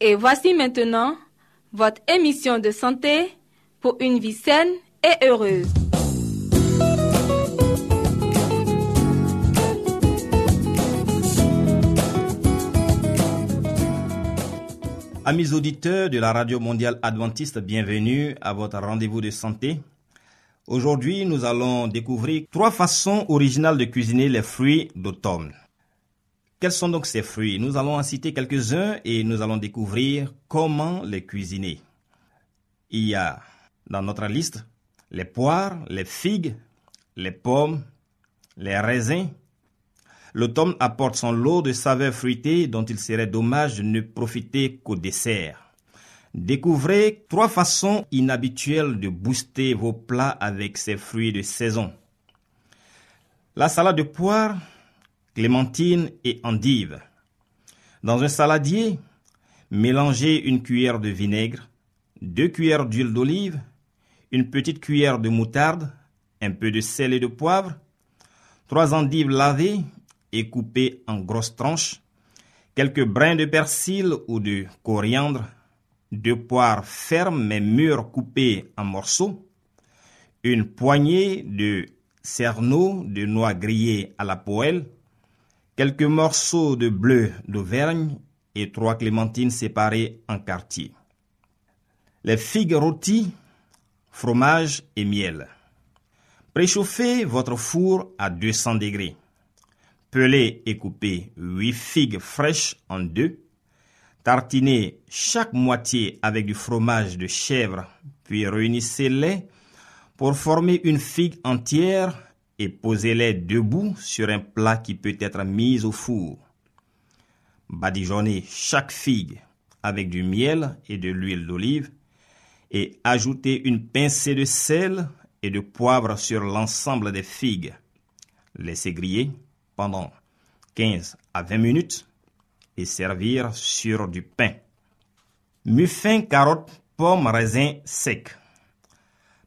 Et voici maintenant votre émission de santé pour une vie saine et heureuse. Amis auditeurs de la Radio Mondiale Adventiste, bienvenue à votre rendez-vous de santé. Aujourd'hui, nous allons découvrir trois façons originales de cuisiner les fruits d'automne. Quels sont donc ces fruits? Nous allons en citer quelques-uns et nous allons découvrir comment les cuisiner. Il y a dans notre liste les poires, les figues, les pommes, les raisins, L'automne apporte son lot de saveurs fruitées dont il serait dommage de ne profiter qu'au dessert. Découvrez trois façons inhabituelles de booster vos plats avec ces fruits de saison. La salade de poire, clémentine et endive. Dans un saladier, mélangez une cuillère de vinaigre, deux cuillères d'huile d'olive, une petite cuillère de moutarde, un peu de sel et de poivre, trois endives lavées et coupées en grosses tranches, quelques brins de persil ou de coriandre, deux poires fermes mais mûres coupées en morceaux, une poignée de cerneaux de noix grillées à la poêle, quelques morceaux de bleu d'Auvergne et trois clémentines séparées en quartiers. Les figues rôties, fromage et miel. Préchauffez votre four à 200 degrés. Pelez et coupez 8 figues fraîches en deux. Tartinez chaque moitié avec du fromage de chèvre, puis réunissez-les pour former une figue entière et posez-les debout sur un plat qui peut être mis au four. Badigeonnez chaque figue avec du miel et de l'huile d'olive et ajoutez une pincée de sel et de poivre sur l'ensemble des figues. Laissez griller pendant 15 à 20 minutes et servir sur du pain. Muffins, carottes, pommes, raisins secs.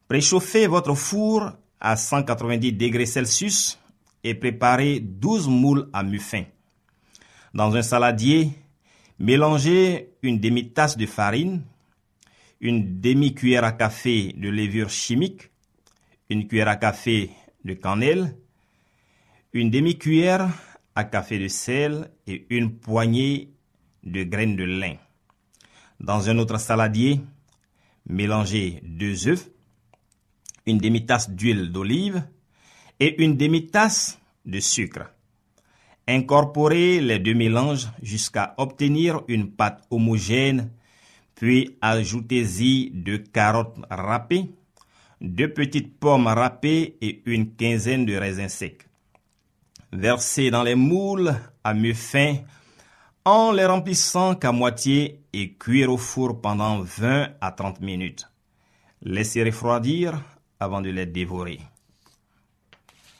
Préchauffez votre four à 190 degrés Celsius et préparez 12 moules à muffins. Dans un saladier, mélangez une demi-tasse de farine, une demi-cuillère à café de levure chimique, une cuillère à café de cannelle, une demi-cuillère à café de sel et une poignée de graines de lin. Dans un autre saladier, mélangez deux œufs, une demi-tasse d'huile d'olive et une demi-tasse de sucre. Incorporez les deux mélanges jusqu'à obtenir une pâte homogène, puis ajoutez-y deux carottes râpées, deux petites pommes râpées et une quinzaine de raisins secs. Versez dans les moules à muffins en les remplissant qu'à moitié et cuire au four pendant 20 à 30 minutes. Laissez refroidir avant de les dévorer.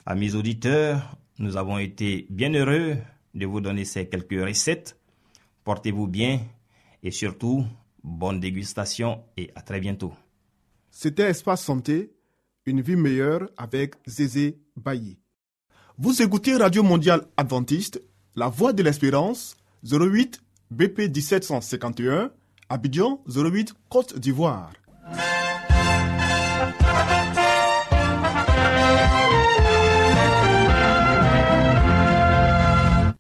Amis auditeurs, nous avons été bien heureux de vous donner ces quelques recettes. Portez-vous bien et surtout, bonne dégustation et à très bientôt. C'était Espace Santé, une vie meilleure avec Zézé Bailly. Vous écoutez Radio Mondiale Adventiste, La Voix de l'Espérance, 08 BP 1751, Abidjan 08 Côte d'Ivoire.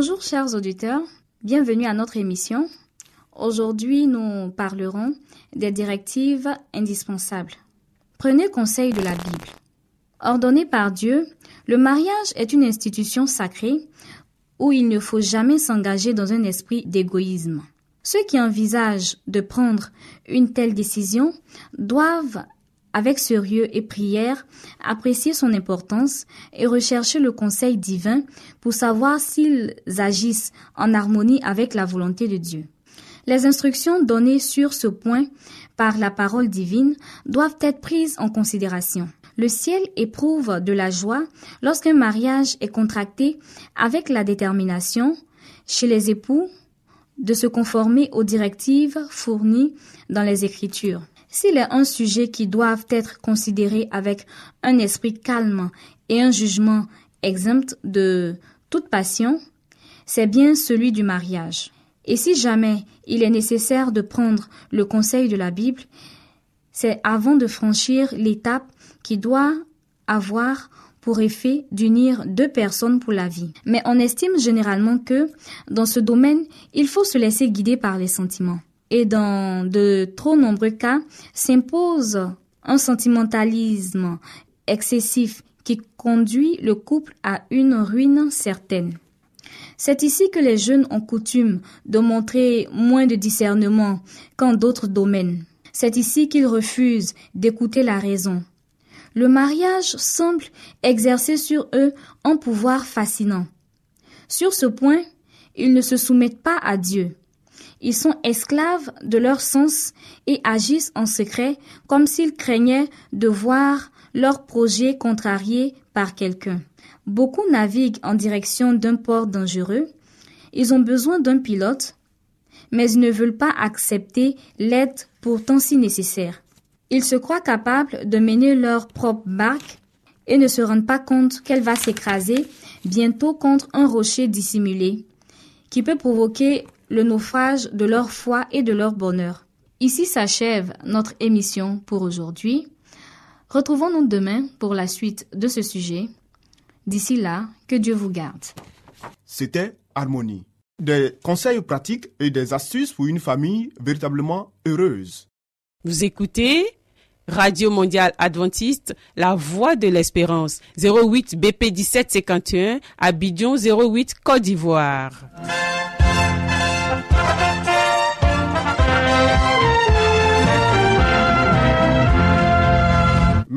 Bonjour chers auditeurs, bienvenue à notre émission. Aujourd'hui, nous parlerons des directives indispensables. Prenez conseil de la Bible. Ordonné par Dieu, le mariage est une institution sacrée où il ne faut jamais s'engager dans un esprit d'égoïsme. Ceux qui envisagent de prendre une telle décision doivent avec sérieux et prière, apprécier son importance et rechercher le conseil divin pour savoir s'ils agissent en harmonie avec la volonté de Dieu. Les instructions données sur ce point par la parole divine doivent être prises en considération. Le ciel éprouve de la joie lorsqu'un mariage est contracté avec la détermination chez les époux de se conformer aux directives fournies dans les Écritures. S'il est un sujet qui doit être considéré avec un esprit calme et un jugement exempt de toute passion, c'est bien celui du mariage. Et si jamais il est nécessaire de prendre le conseil de la Bible, c'est avant de franchir l'étape qui doit avoir pour effet d'unir deux personnes pour la vie. Mais on estime généralement que, dans ce domaine, il faut se laisser guider par les sentiments et dans de trop nombreux cas s'impose un sentimentalisme excessif qui conduit le couple à une ruine certaine. C'est ici que les jeunes ont coutume de montrer moins de discernement qu'en d'autres domaines. C'est ici qu'ils refusent d'écouter la raison. Le mariage semble exercer sur eux un pouvoir fascinant. Sur ce point, ils ne se soumettent pas à Dieu. Ils sont esclaves de leur sens et agissent en secret comme s'ils craignaient de voir leur projet contrarié par quelqu'un. Beaucoup naviguent en direction d'un port dangereux. Ils ont besoin d'un pilote, mais ils ne veulent pas accepter l'aide pourtant si nécessaire. Ils se croient capables de mener leur propre barque et ne se rendent pas compte qu'elle va s'écraser bientôt contre un rocher dissimulé, qui peut provoquer le naufrage de leur foi et de leur bonheur. Ici s'achève notre émission pour aujourd'hui. Retrouvons-nous demain pour la suite de ce sujet. D'ici là, que Dieu vous garde. C'était Harmonie. Des conseils pratiques et des astuces pour une famille véritablement heureuse. Vous écoutez Radio Mondiale Adventiste, La Voix de l'Espérance, 08 BP 1751, Abidjan 08 Côte d'Ivoire.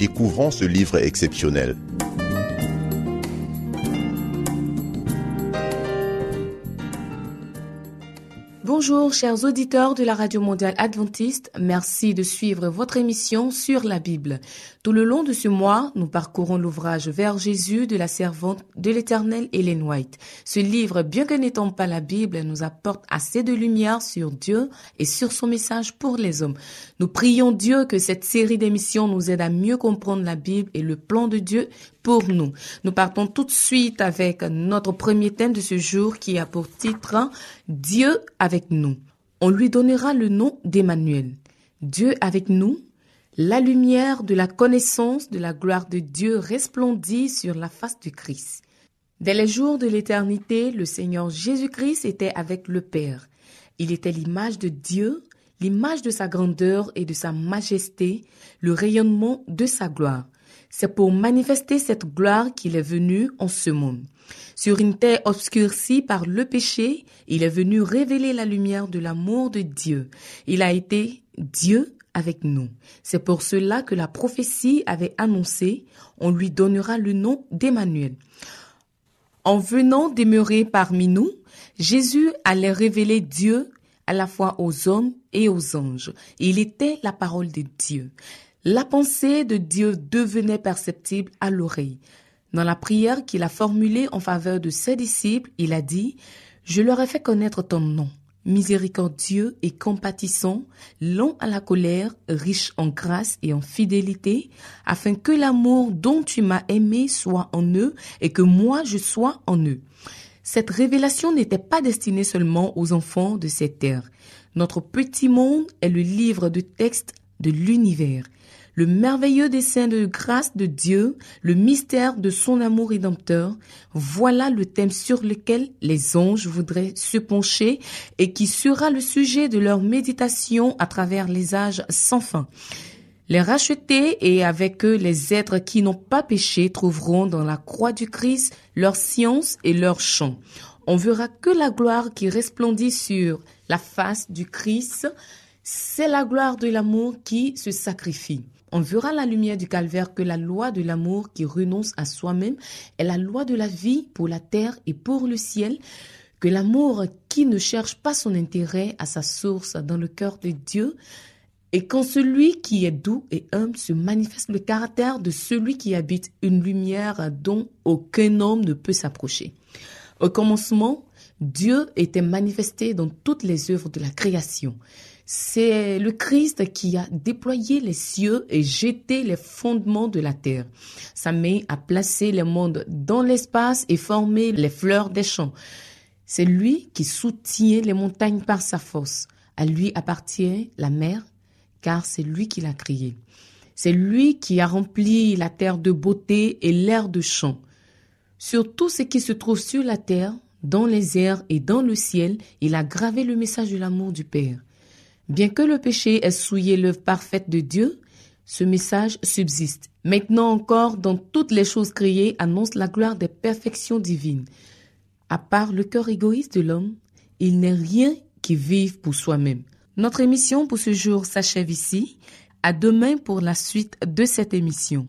découvrons ce livre exceptionnel. Bonjour chers auditeurs de la Radio Mondiale Adventiste, merci de suivre votre émission sur la Bible. Tout le long de ce mois, nous parcourons l'ouvrage Vers Jésus de la servante de l'Éternel Hélène White. Ce livre, bien que n'étant pas la Bible, nous apporte assez de lumière sur Dieu et sur son message pour les hommes. Nous prions Dieu que cette série d'émissions nous aide à mieux comprendre la Bible et le plan de Dieu pour nous. Nous partons tout de suite avec notre premier thème de ce jour qui a pour titre Dieu avec nous. On lui donnera le nom d'Emmanuel. Dieu avec nous. La lumière de la connaissance de la gloire de Dieu resplendit sur la face du Christ. Dès les jours de l'éternité, le Seigneur Jésus-Christ était avec le Père. Il était l'image de Dieu, l'image de sa grandeur et de sa majesté, le rayonnement de sa gloire. C'est pour manifester cette gloire qu'il est venu en ce monde. Sur une terre obscurcie par le péché, il est venu révéler la lumière de l'amour de Dieu. Il a été Dieu avec nous. C'est pour cela que la prophétie avait annoncé, on lui donnera le nom d'Emmanuel. En venant demeurer parmi nous, Jésus allait révéler Dieu à la fois aux hommes et aux anges. Il était la parole de Dieu. La pensée de Dieu devenait perceptible à l'oreille. Dans la prière qu'il a formulée en faveur de ses disciples, il a dit, Je leur ai fait connaître ton nom, miséricordieux et compatissant, long à la colère, riche en grâce et en fidélité, afin que l'amour dont tu m'as aimé soit en eux et que moi je sois en eux. Cette révélation n'était pas destinée seulement aux enfants de cette terre. Notre petit monde est le livre de texte de l'univers le merveilleux dessein de grâce de Dieu, le mystère de son amour rédempteur, voilà le thème sur lequel les anges voudraient se pencher et qui sera le sujet de leur méditation à travers les âges sans fin. Les rachetés et avec eux les êtres qui n'ont pas péché trouveront dans la croix du Christ leur science et leur chant. On verra que la gloire qui resplendit sur la face du Christ, c'est la gloire de l'amour qui se sacrifie. On verra la lumière du calvaire que la loi de l'amour qui renonce à soi-même est la loi de la vie pour la terre et pour le ciel, que l'amour qui ne cherche pas son intérêt à sa source dans le cœur de Dieu, et quand celui qui est doux et humble se manifeste le caractère de celui qui habite une lumière dont aucun homme ne peut s'approcher. Au commencement, Dieu était manifesté dans toutes les œuvres de la création. C'est le Christ qui a déployé les cieux et jeté les fondements de la terre. Sa main a placé le monde dans l'espace et formé les fleurs des champs. C'est lui qui soutient les montagnes par sa force. À lui appartient la mer, car c'est lui qui l'a créée. C'est lui qui a rempli la terre de beauté et l'air de champ. Sur tout ce qui se trouve sur la terre, dans les airs et dans le ciel, il a gravé le message de l'amour du Père. Bien que le péché ait souillé l'œuvre parfaite de Dieu, ce message subsiste. Maintenant encore, dans toutes les choses créées, annonce la gloire des perfections divines. À part le cœur égoïste de l'homme, il n'est rien qui vive pour soi-même. Notre émission pour ce jour s'achève ici. À demain pour la suite de cette émission.